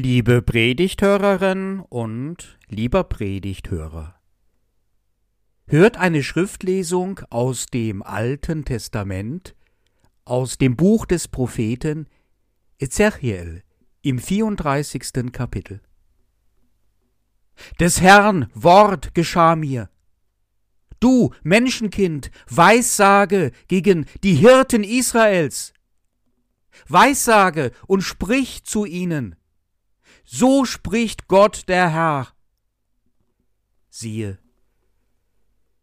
Liebe Predigthörerin und lieber Predigthörer. Hört eine Schriftlesung aus dem Alten Testament, aus dem Buch des Propheten Ezechiel im 34. Kapitel. Des Herrn Wort geschah mir. Du, Menschenkind, Weissage gegen die Hirten Israels. Weissage und sprich zu ihnen so spricht Gott der Herr. Siehe,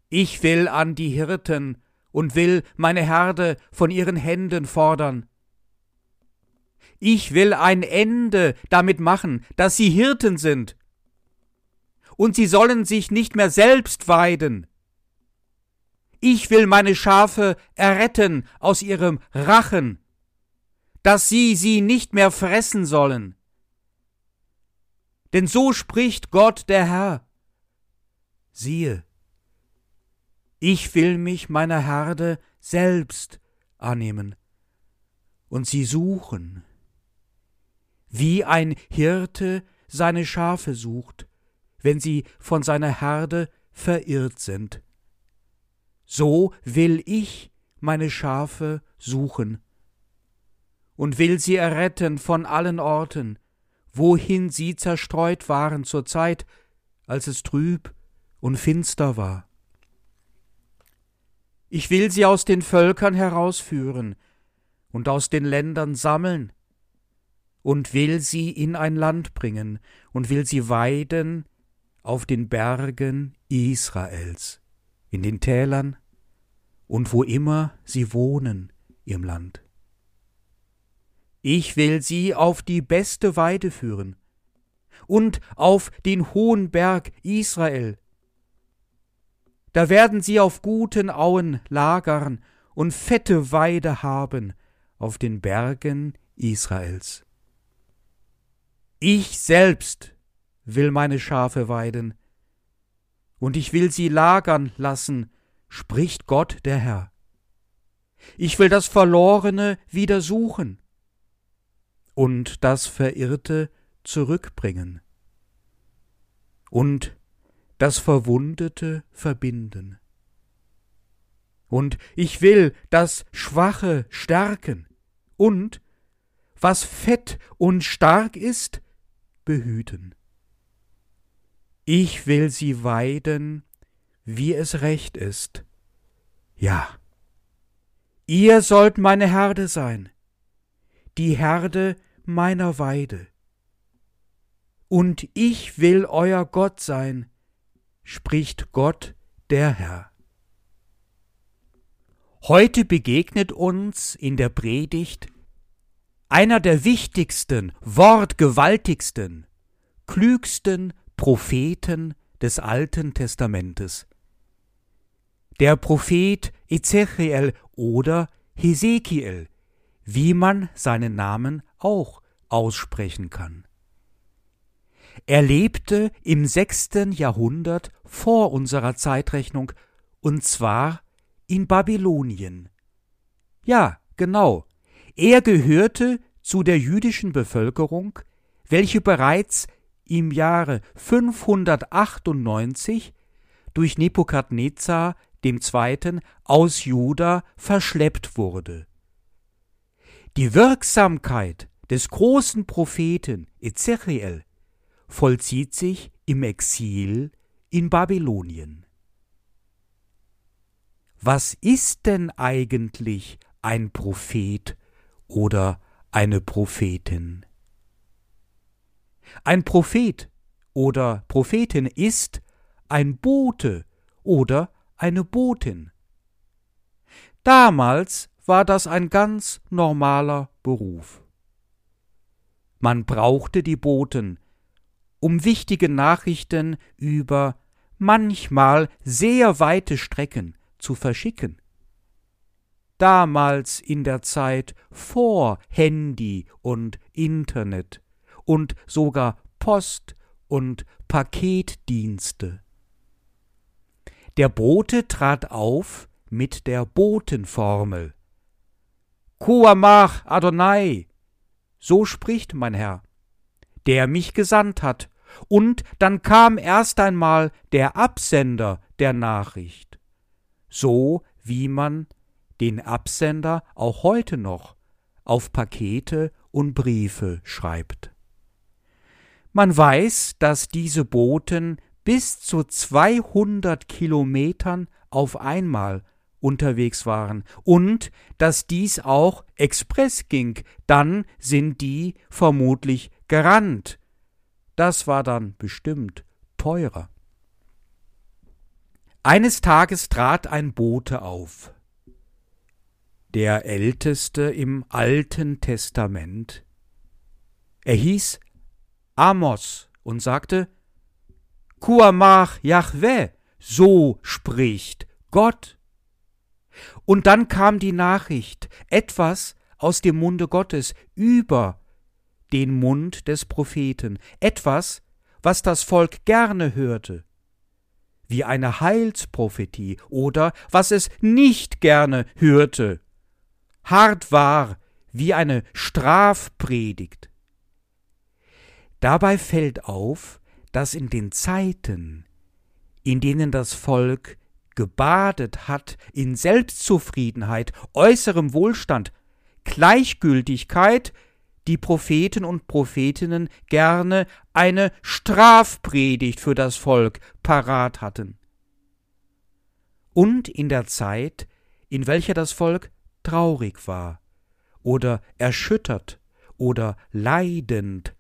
ich will an die Hirten und will meine Herde von ihren Händen fordern. Ich will ein Ende damit machen, dass sie Hirten sind. Und sie sollen sich nicht mehr selbst weiden. Ich will meine Schafe erretten aus ihrem Rachen, dass sie sie nicht mehr fressen sollen. Denn so spricht Gott der Herr. Siehe, ich will mich meiner Herde selbst annehmen und sie suchen, wie ein Hirte seine Schafe sucht, wenn sie von seiner Herde verirrt sind. So will ich meine Schafe suchen und will sie erretten von allen Orten, wohin sie zerstreut waren zur Zeit, als es trüb und finster war. Ich will sie aus den Völkern herausführen und aus den Ländern sammeln und will sie in ein Land bringen und will sie weiden auf den Bergen Israels, in den Tälern und wo immer sie wohnen im Land. Ich will sie auf die beste Weide führen und auf den hohen Berg Israel. Da werden sie auf guten Auen lagern und fette Weide haben auf den Bergen Israels. Ich selbst will meine Schafe weiden, und ich will sie lagern lassen, spricht Gott der Herr. Ich will das Verlorene wieder suchen und das Verirrte zurückbringen und das Verwundete verbinden. Und ich will das Schwache stärken und was fett und stark ist, behüten. Ich will sie weiden, wie es recht ist. Ja, ihr sollt meine Herde sein, die Herde meiner Weide. Und ich will euer Gott sein, spricht Gott der Herr. Heute begegnet uns in der Predigt einer der wichtigsten, wortgewaltigsten, klügsten Propheten des Alten Testamentes. Der Prophet Ezechiel oder Hesekiel, wie man seinen Namen auch aussprechen kann. Er lebte im sechsten Jahrhundert vor unserer Zeitrechnung, und zwar in Babylonien. Ja, genau, er gehörte zu der jüdischen Bevölkerung, welche bereits im Jahre 598 durch Nebukadnezar II. aus Juda verschleppt wurde. Die Wirksamkeit des großen Propheten Ezechiel vollzieht sich im Exil in Babylonien. Was ist denn eigentlich ein Prophet oder eine Prophetin? Ein Prophet oder Prophetin ist ein Bote oder eine Botin. Damals war das ein ganz normaler Beruf. Man brauchte die Boten, um wichtige Nachrichten über manchmal sehr weite Strecken zu verschicken. Damals in der Zeit vor Handy und Internet und sogar Post und Paketdienste. Der Bote trat auf mit der Botenformel Kuamach Adonai, so spricht mein Herr. der mich gesandt hat. Und dann kam erst einmal der Absender der Nachricht. So wie man den Absender auch heute noch auf Pakete und Briefe schreibt. Man weiß, dass diese Boten bis zu 200 Kilometern auf einmal unterwegs waren und dass dies auch express ging, dann sind die vermutlich gerannt. Das war dann bestimmt teurer. Eines Tages trat ein Bote auf, der älteste im Alten Testament. Er hieß Amos und sagte, Kuamach Yahweh, so spricht Gott. Und dann kam die Nachricht, etwas aus dem Munde Gottes über den Mund des Propheten, etwas, was das Volk gerne hörte, wie eine Heilsprophetie oder was es nicht gerne hörte, hart war wie eine Strafpredigt. Dabei fällt auf, dass in den Zeiten, in denen das Volk gebadet hat in Selbstzufriedenheit, äußerem Wohlstand, Gleichgültigkeit, die Propheten und Prophetinnen gerne eine Strafpredigt für das Volk parat hatten. Und in der Zeit, in welcher das Volk traurig war oder erschüttert oder leidend,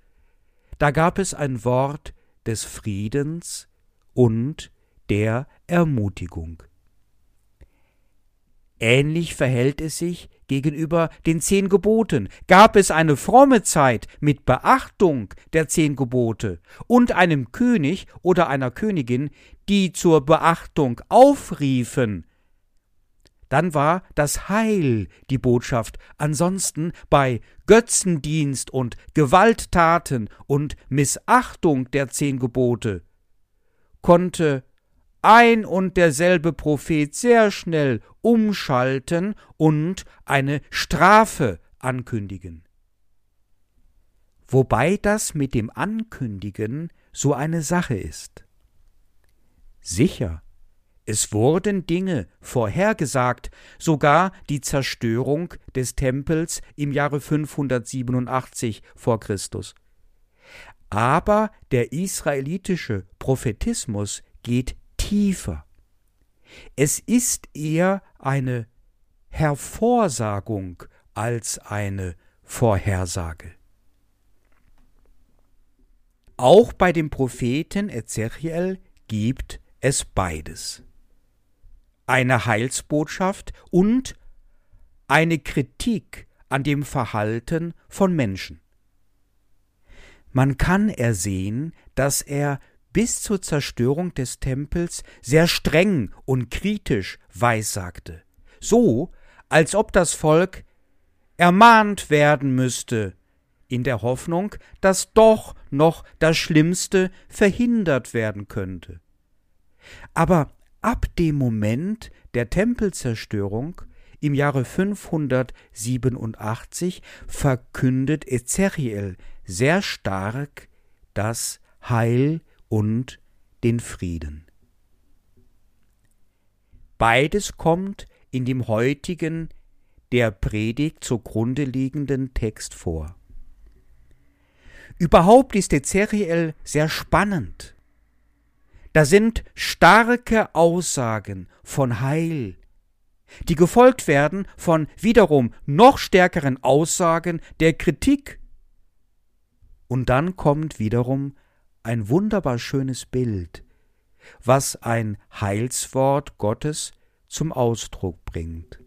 da gab es ein Wort des Friedens und der Ermutigung. Ähnlich verhält es sich gegenüber den zehn Geboten. Gab es eine fromme Zeit mit Beachtung der zehn Gebote und einem König oder einer Königin, die zur Beachtung aufriefen, dann war das Heil die Botschaft. Ansonsten bei Götzendienst und Gewalttaten und Missachtung der zehn Gebote konnte ein und derselbe Prophet sehr schnell umschalten und eine Strafe ankündigen. Wobei das mit dem Ankündigen so eine Sache ist. Sicher, es wurden Dinge vorhergesagt, sogar die Zerstörung des Tempels im Jahre 587 vor Christus. Aber der israelitische Prophetismus geht tiefer. Es ist eher eine Hervorsagung als eine Vorhersage. Auch bei dem Propheten Ezechiel gibt es beides. Eine Heilsbotschaft und eine Kritik an dem Verhalten von Menschen. Man kann ersehen, dass er bis zur Zerstörung des Tempels sehr streng und kritisch weissagte, so als ob das Volk ermahnt werden müsste, in der Hoffnung, dass doch noch das Schlimmste verhindert werden könnte. Aber ab dem Moment der Tempelzerstörung im Jahre 587 verkündet Ezechiel sehr stark das Heil und den Frieden. Beides kommt in dem heutigen der Predigt zugrunde liegenden Text vor. Überhaupt ist Ezechiel sehr spannend. Da sind starke Aussagen von Heil, die gefolgt werden von wiederum noch stärkeren Aussagen der Kritik. Und dann kommt wiederum ein wunderbar schönes Bild, was ein Heilswort Gottes zum Ausdruck bringt.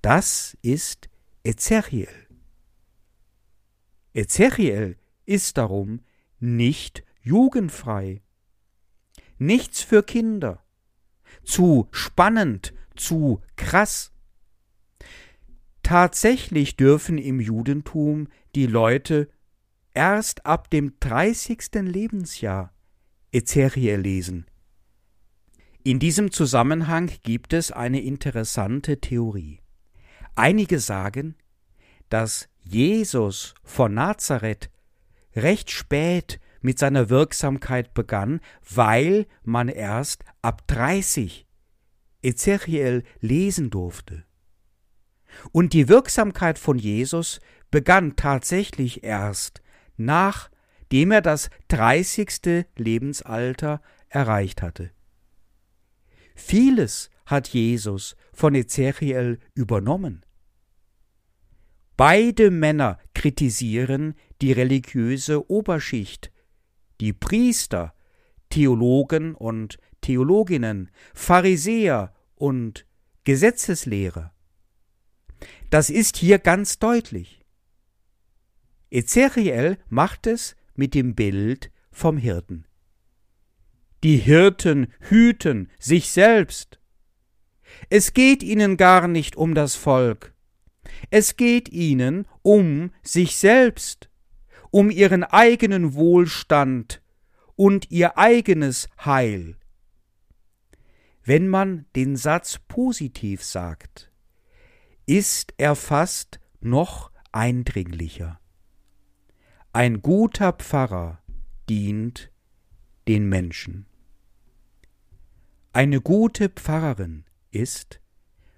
Das ist Ezechiel. Ezechiel ist darum nicht jugendfrei, nichts für Kinder, zu spannend, zu krass. Tatsächlich dürfen im Judentum die Leute erst ab dem 30. Lebensjahr Ezechiel lesen. In diesem Zusammenhang gibt es eine interessante Theorie. Einige sagen, dass Jesus von Nazareth recht spät mit seiner Wirksamkeit begann, weil man erst ab 30 Ezechiel lesen durfte. Und die Wirksamkeit von Jesus begann tatsächlich erst, nachdem er das 30. Lebensalter erreicht hatte. Vieles hat Jesus von Ezechiel übernommen. Beide Männer kritisieren die religiöse Oberschicht, die Priester, Theologen und Theologinnen, Pharisäer und Gesetzeslehrer. Das ist hier ganz deutlich. Ezechiel macht es mit dem Bild vom Hirten. Die Hirten hüten sich selbst. Es geht ihnen gar nicht um das Volk. Es geht ihnen um sich selbst, um ihren eigenen Wohlstand und ihr eigenes Heil. Wenn man den Satz positiv sagt, ist er fast noch eindringlicher. Ein guter Pfarrer dient den Menschen. Eine gute Pfarrerin ist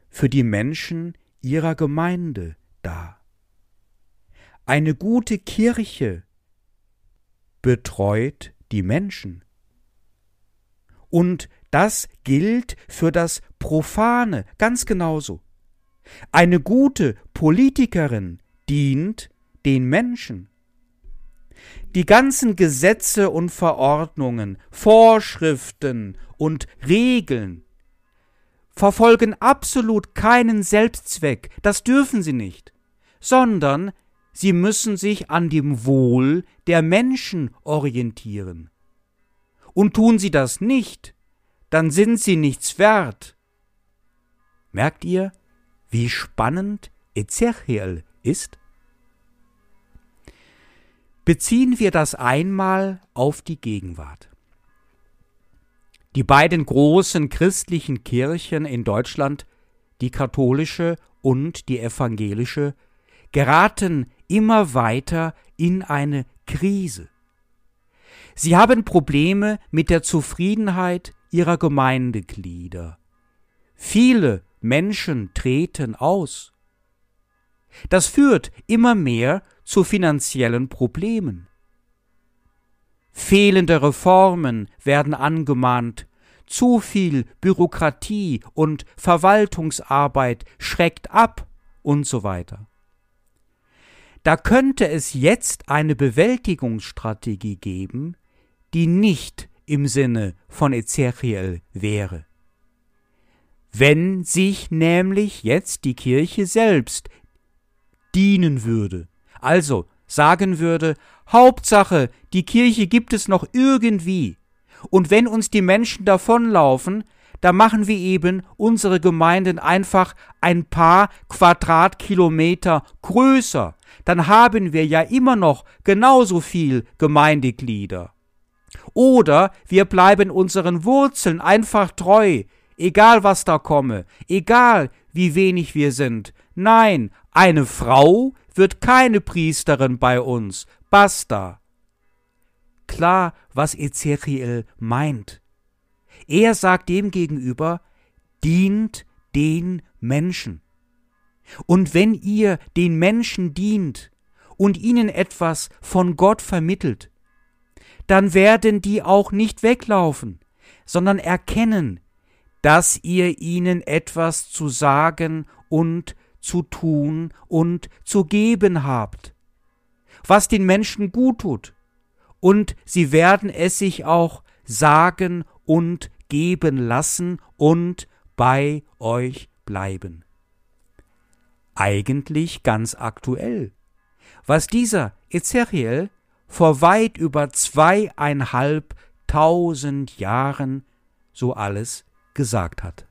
für die Menschen ihrer Gemeinde da. Eine gute Kirche betreut die Menschen. Und das gilt für das Profane ganz genauso. Eine gute Politikerin dient den Menschen. Die ganzen Gesetze und Verordnungen, Vorschriften und Regeln verfolgen absolut keinen Selbstzweck, das dürfen sie nicht, sondern sie müssen sich an dem Wohl der Menschen orientieren. Und tun sie das nicht, dann sind sie nichts wert. Merkt ihr, wie spannend Ezechiel ist? Beziehen wir das einmal auf die Gegenwart. Die beiden großen christlichen Kirchen in Deutschland, die katholische und die evangelische, geraten immer weiter in eine Krise. Sie haben Probleme mit der Zufriedenheit ihrer Gemeindeglieder. Viele Menschen treten aus. Das führt immer mehr zu finanziellen Problemen. Fehlende Reformen werden angemahnt, zu viel Bürokratie und Verwaltungsarbeit schreckt ab und so weiter. Da könnte es jetzt eine Bewältigungsstrategie geben, die nicht im Sinne von Ezechiel wäre. Wenn sich nämlich jetzt die Kirche selbst dienen würde, also sagen würde, Hauptsache, die Kirche gibt es noch irgendwie, und wenn uns die Menschen davonlaufen, da machen wir eben unsere Gemeinden einfach ein paar Quadratkilometer größer, dann haben wir ja immer noch genauso viel Gemeindeglieder. Oder wir bleiben unseren Wurzeln einfach treu, egal was da komme, egal wie wenig wir sind. Nein, eine Frau wird keine Priesterin bei uns. Basta. Klar, was Ezechiel meint. Er sagt dem gegenüber, dient den Menschen. Und wenn ihr den Menschen dient und ihnen etwas von Gott vermittelt, dann werden die auch nicht weglaufen, sondern erkennen, dass ihr ihnen etwas zu sagen und zu tun und zu geben habt, was den Menschen gut tut, und sie werden es sich auch sagen und geben lassen und bei euch bleiben. Eigentlich ganz aktuell, was dieser Ezechiel vor weit über zweieinhalbtausend Jahren so alles gesagt hat.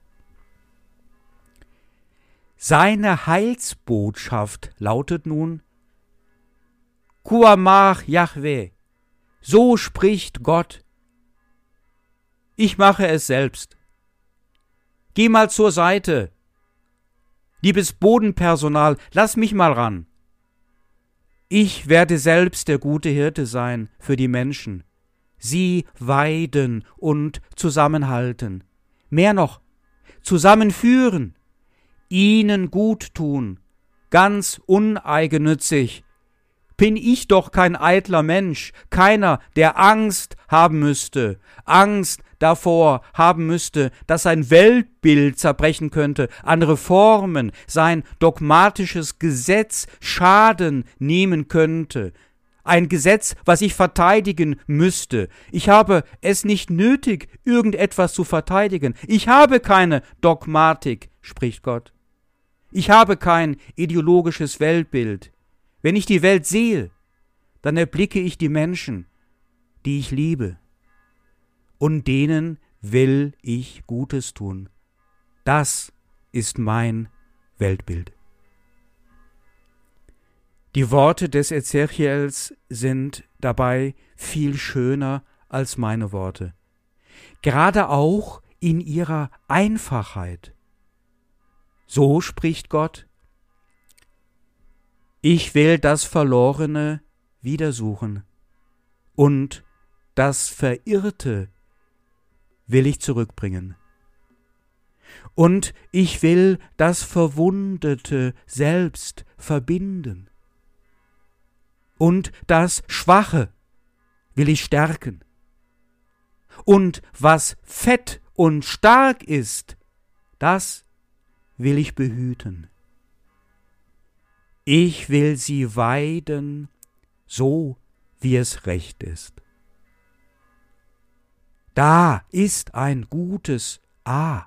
Seine Heilsbotschaft lautet nun Kuamach Yahweh, so spricht Gott. Ich mache es selbst. Geh mal zur Seite. Liebes Bodenpersonal, lass mich mal ran. Ich werde selbst der gute Hirte sein für die Menschen, sie weiden und zusammenhalten. Mehr noch, zusammenführen, ihnen gut tun, ganz uneigennützig, bin ich doch kein eitler Mensch, keiner, der Angst haben müsste, Angst davor haben müsste, dass sein Weltbild zerbrechen könnte, an Reformen, sein dogmatisches Gesetz Schaden nehmen könnte, ein Gesetz, was ich verteidigen müsste. Ich habe es nicht nötig, irgendetwas zu verteidigen. Ich habe keine Dogmatik, spricht Gott. Ich habe kein ideologisches Weltbild. Wenn ich die Welt sehe, dann erblicke ich die Menschen, die ich liebe, und denen will ich Gutes tun. Das ist mein Weltbild. Die Worte des Ezechiels sind dabei viel schöner als meine Worte, gerade auch in ihrer Einfachheit. So spricht Gott, ich will das Verlorene wiedersuchen und das Verirrte will ich zurückbringen. Und ich will das Verwundete selbst verbinden. Und das Schwache will ich stärken. Und was fett und stark ist, das will ich behüten. Ich will sie weiden, so wie es recht ist. Da ist ein gutes A,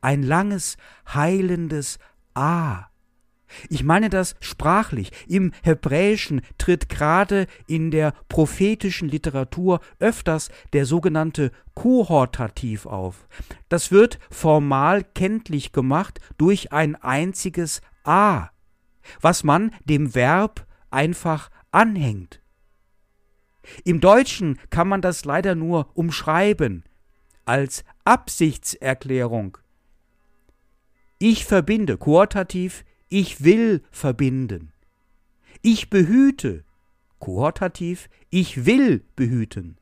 ein langes, heilendes A. Ich meine das sprachlich. Im Hebräischen tritt gerade in der prophetischen Literatur öfters der sogenannte Kohortativ auf. Das wird formal kenntlich gemacht durch ein einziges A was man dem Verb einfach anhängt. Im Deutschen kann man das leider nur umschreiben als Absichtserklärung. Ich verbinde, koortativ, ich will verbinden. Ich behüte, koortativ, ich will behüten.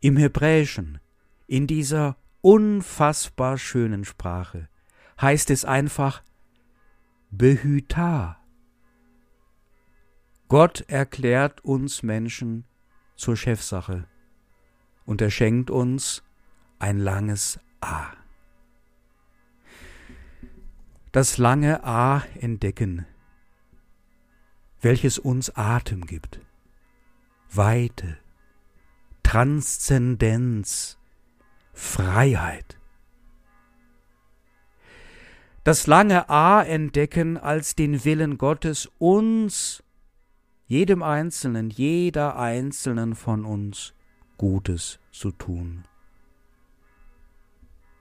Im Hebräischen, in dieser unfassbar schönen Sprache, heißt es einfach Behüter. Gott erklärt uns Menschen zur Chefsache und er schenkt uns ein langes A. Das lange A entdecken, welches uns Atem gibt, Weite, Transzendenz, Freiheit das lange A entdecken als den Willen Gottes, uns, jedem Einzelnen, jeder Einzelnen von uns Gutes zu tun.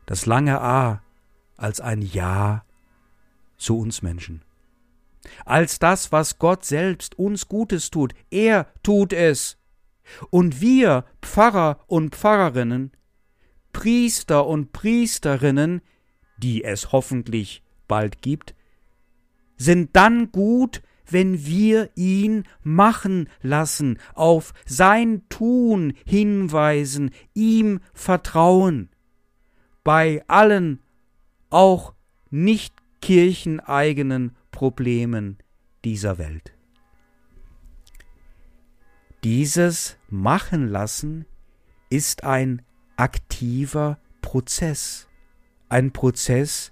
Das lange A als ein Ja zu uns Menschen. Als das, was Gott selbst uns Gutes tut. Er tut es. Und wir, Pfarrer und Pfarrerinnen, Priester und Priesterinnen, die es hoffentlich bald gibt, sind dann gut, wenn wir ihn machen lassen, auf sein Tun hinweisen, ihm vertrauen. Bei allen, auch nicht kircheneigenen Problemen dieser Welt. Dieses Machen lassen ist ein aktiver Prozess ein Prozess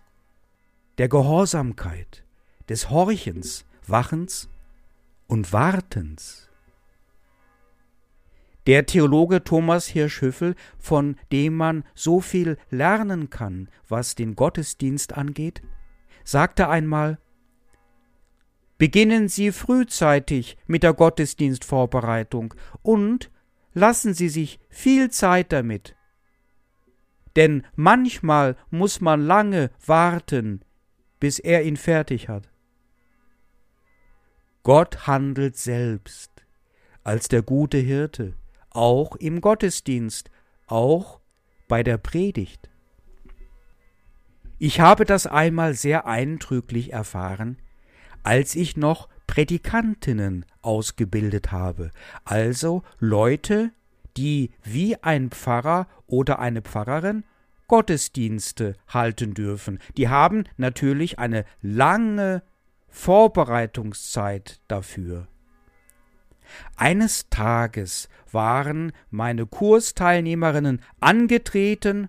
der Gehorsamkeit, des Horchens, Wachens und Wartens. Der Theologe Thomas Hirschhüffel, von dem man so viel lernen kann, was den Gottesdienst angeht, sagte einmal Beginnen Sie frühzeitig mit der Gottesdienstvorbereitung und lassen Sie sich viel Zeit damit, denn manchmal muss man lange warten, bis er ihn fertig hat. Gott handelt selbst als der gute Hirte, auch im Gottesdienst, auch bei der Predigt. Ich habe das einmal sehr eindrücklich erfahren, als ich noch Prädikantinnen ausgebildet habe, also Leute, die wie ein Pfarrer oder eine Pfarrerin Gottesdienste halten dürfen. Die haben natürlich eine lange Vorbereitungszeit dafür. Eines Tages waren meine Kursteilnehmerinnen angetreten,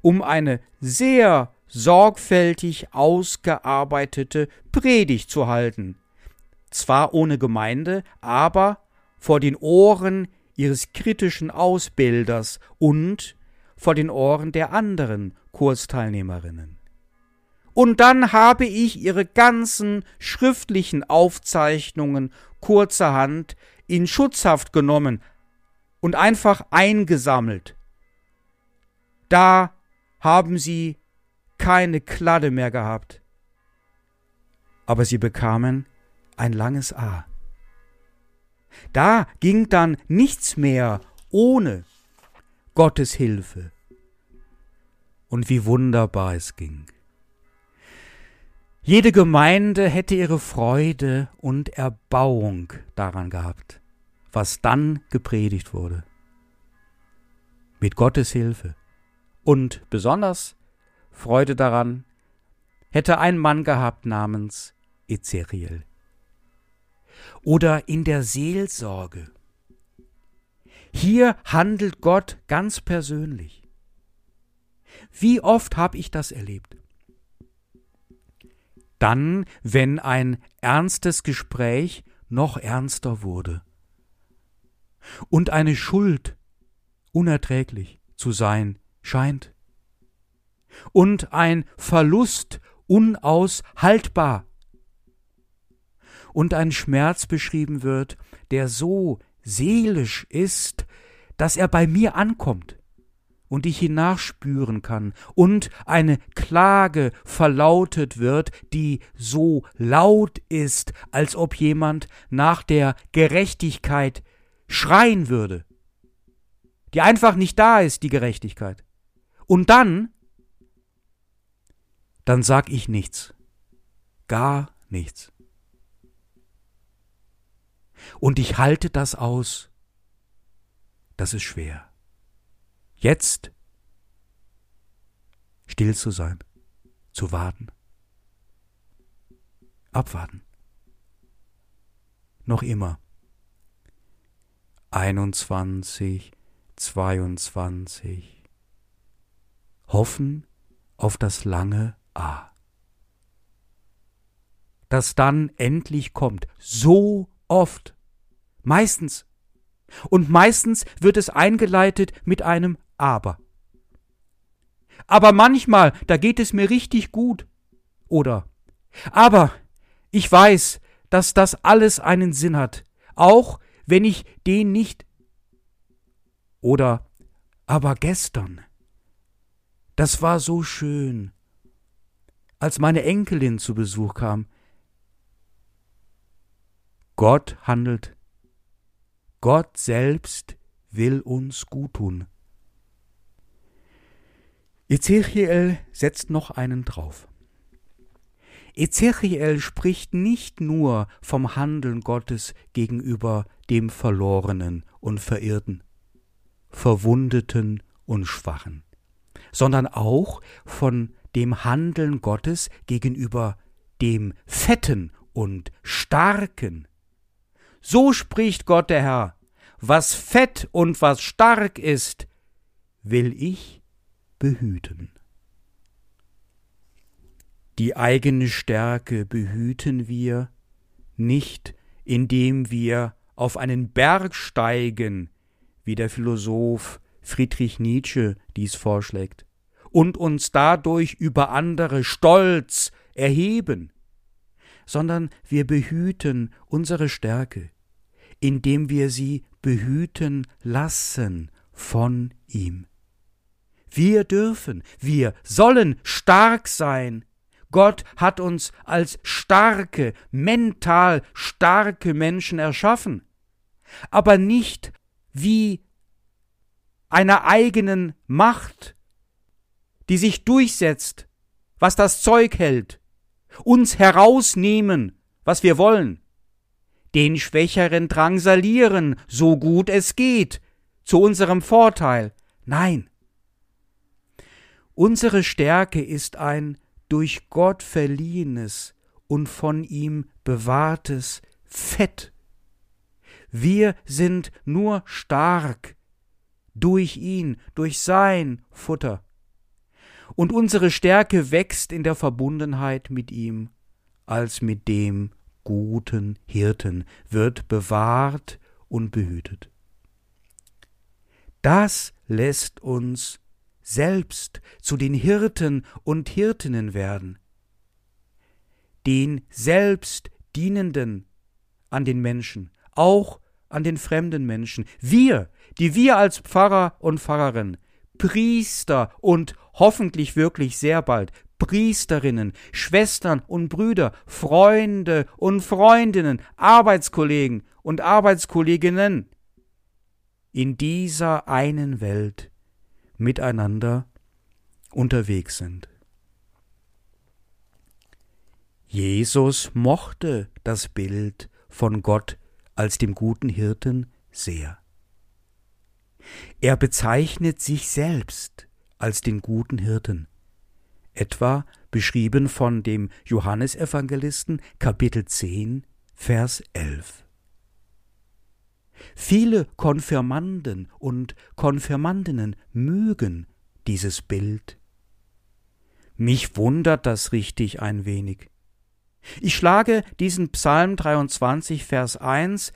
um eine sehr sorgfältig ausgearbeitete Predigt zu halten, zwar ohne Gemeinde, aber vor den Ohren ihres kritischen Ausbilders und vor den Ohren der anderen Kursteilnehmerinnen. Und dann habe ich ihre ganzen schriftlichen Aufzeichnungen kurzerhand in Schutzhaft genommen und einfach eingesammelt. Da haben sie keine Kladde mehr gehabt. Aber sie bekamen ein langes A. Da ging dann nichts mehr ohne Gottes Hilfe. Und wie wunderbar es ging. Jede Gemeinde hätte ihre Freude und Erbauung daran gehabt, was dann gepredigt wurde. Mit Gottes Hilfe. Und besonders Freude daran hätte ein Mann gehabt namens Ezechiel. Oder in der Seelsorge. Hier handelt Gott ganz persönlich. Wie oft habe ich das erlebt? Dann, wenn ein ernstes Gespräch noch ernster wurde und eine Schuld unerträglich zu sein scheint und ein Verlust unaushaltbar und ein Schmerz beschrieben wird, der so seelisch ist, dass er bei mir ankommt und ich ihn nachspüren kann und eine Klage verlautet wird, die so laut ist, als ob jemand nach der Gerechtigkeit schreien würde, die einfach nicht da ist, die Gerechtigkeit. Und dann dann sag ich nichts. Gar nichts. Und ich halte das aus. Das ist schwer. Jetzt still zu sein, zu warten. Abwarten. Noch immer. 21, 22. Hoffen auf das lange Ah. Das dann endlich kommt. So oft. Meistens. Und meistens wird es eingeleitet mit einem Aber. Aber manchmal, da geht es mir richtig gut. Oder Aber ich weiß, dass das alles einen Sinn hat, auch wenn ich den nicht. Oder Aber gestern. Das war so schön als meine Enkelin zu Besuch kam. Gott handelt. Gott selbst will uns gut tun. Ezechiel setzt noch einen drauf. Ezechiel spricht nicht nur vom Handeln Gottes gegenüber dem Verlorenen und Verirrten, Verwundeten und Schwachen, sondern auch von dem Handeln Gottes gegenüber dem Fetten und Starken. So spricht Gott der Herr, was fett und was stark ist, will ich behüten. Die eigene Stärke behüten wir nicht, indem wir auf einen Berg steigen, wie der Philosoph Friedrich Nietzsche dies vorschlägt, und uns dadurch über andere stolz erheben, sondern wir behüten unsere Stärke, indem wir sie behüten lassen von ihm. Wir dürfen, wir sollen stark sein. Gott hat uns als starke, mental starke Menschen erschaffen, aber nicht wie einer eigenen Macht die sich durchsetzt, was das Zeug hält, uns herausnehmen, was wir wollen. Den Schwächeren drangsalieren, so gut es geht, zu unserem Vorteil. Nein. Unsere Stärke ist ein durch Gott verliehenes und von ihm bewahrtes Fett. Wir sind nur stark durch ihn, durch sein Futter. Und unsere Stärke wächst in der Verbundenheit mit ihm als mit dem guten Hirten, wird bewahrt und behütet. Das lässt uns selbst zu den Hirten und Hirtinnen werden, den selbst dienenden an den Menschen, auch an den fremden Menschen. Wir, die wir als Pfarrer und Pfarrerin, Priester und hoffentlich wirklich sehr bald Priesterinnen, Schwestern und Brüder, Freunde und Freundinnen, Arbeitskollegen und Arbeitskolleginnen in dieser einen Welt miteinander unterwegs sind. Jesus mochte das Bild von Gott als dem guten Hirten sehr. Er bezeichnet sich selbst als den guten Hirten, etwa beschrieben von dem Johannesevangelisten Kapitel 10, Vers 11. Viele Konfirmanden und Konfirmandinnen mögen dieses Bild. Mich wundert das richtig ein wenig. Ich schlage diesen Psalm 23, Vers 1,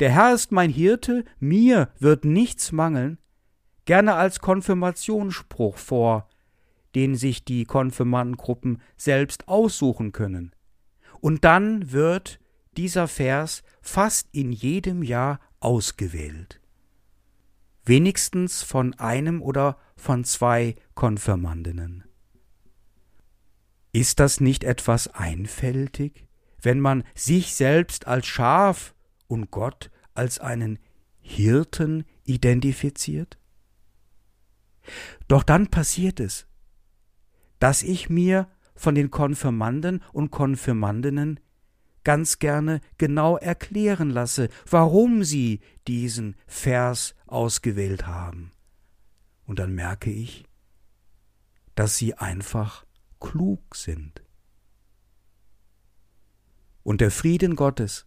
Der Herr ist mein Hirte, mir wird nichts mangeln, gerne als Konfirmationsspruch vor, den sich die Konfirmandengruppen selbst aussuchen können. Und dann wird dieser Vers fast in jedem Jahr ausgewählt. Wenigstens von einem oder von zwei Konfirmandinnen. Ist das nicht etwas einfältig, wenn man sich selbst als Schaf und Gott als einen Hirten identifiziert? Doch dann passiert es, dass ich mir von den Konfirmanden und Konfirmandinnen ganz gerne genau erklären lasse, warum sie diesen Vers ausgewählt haben. Und dann merke ich, dass sie einfach klug sind. Und der Frieden Gottes,